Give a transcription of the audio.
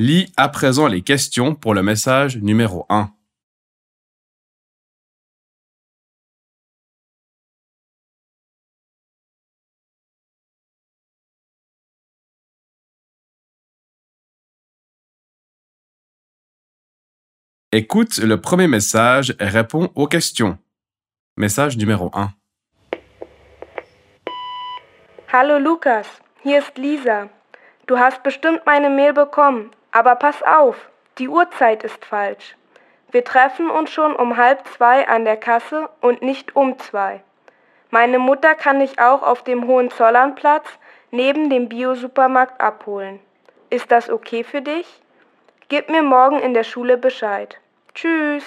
Lis à présent les questions pour le message numéro 1. Écoute le premier message et réponds aux questions. Message numéro 1. Hallo Lukas, hier ist Lisa. Du hast bestimmt meine Mail bekommen, aber pass auf, die Uhrzeit ist falsch. Wir treffen uns schon um halb zwei an der Kasse und nicht um zwei. Meine Mutter kann ich auch auf dem Hohenzollernplatz neben dem Biosupermarkt abholen. Ist das okay für dich? Gib mir morgen in der Schule Bescheid. Tschüss.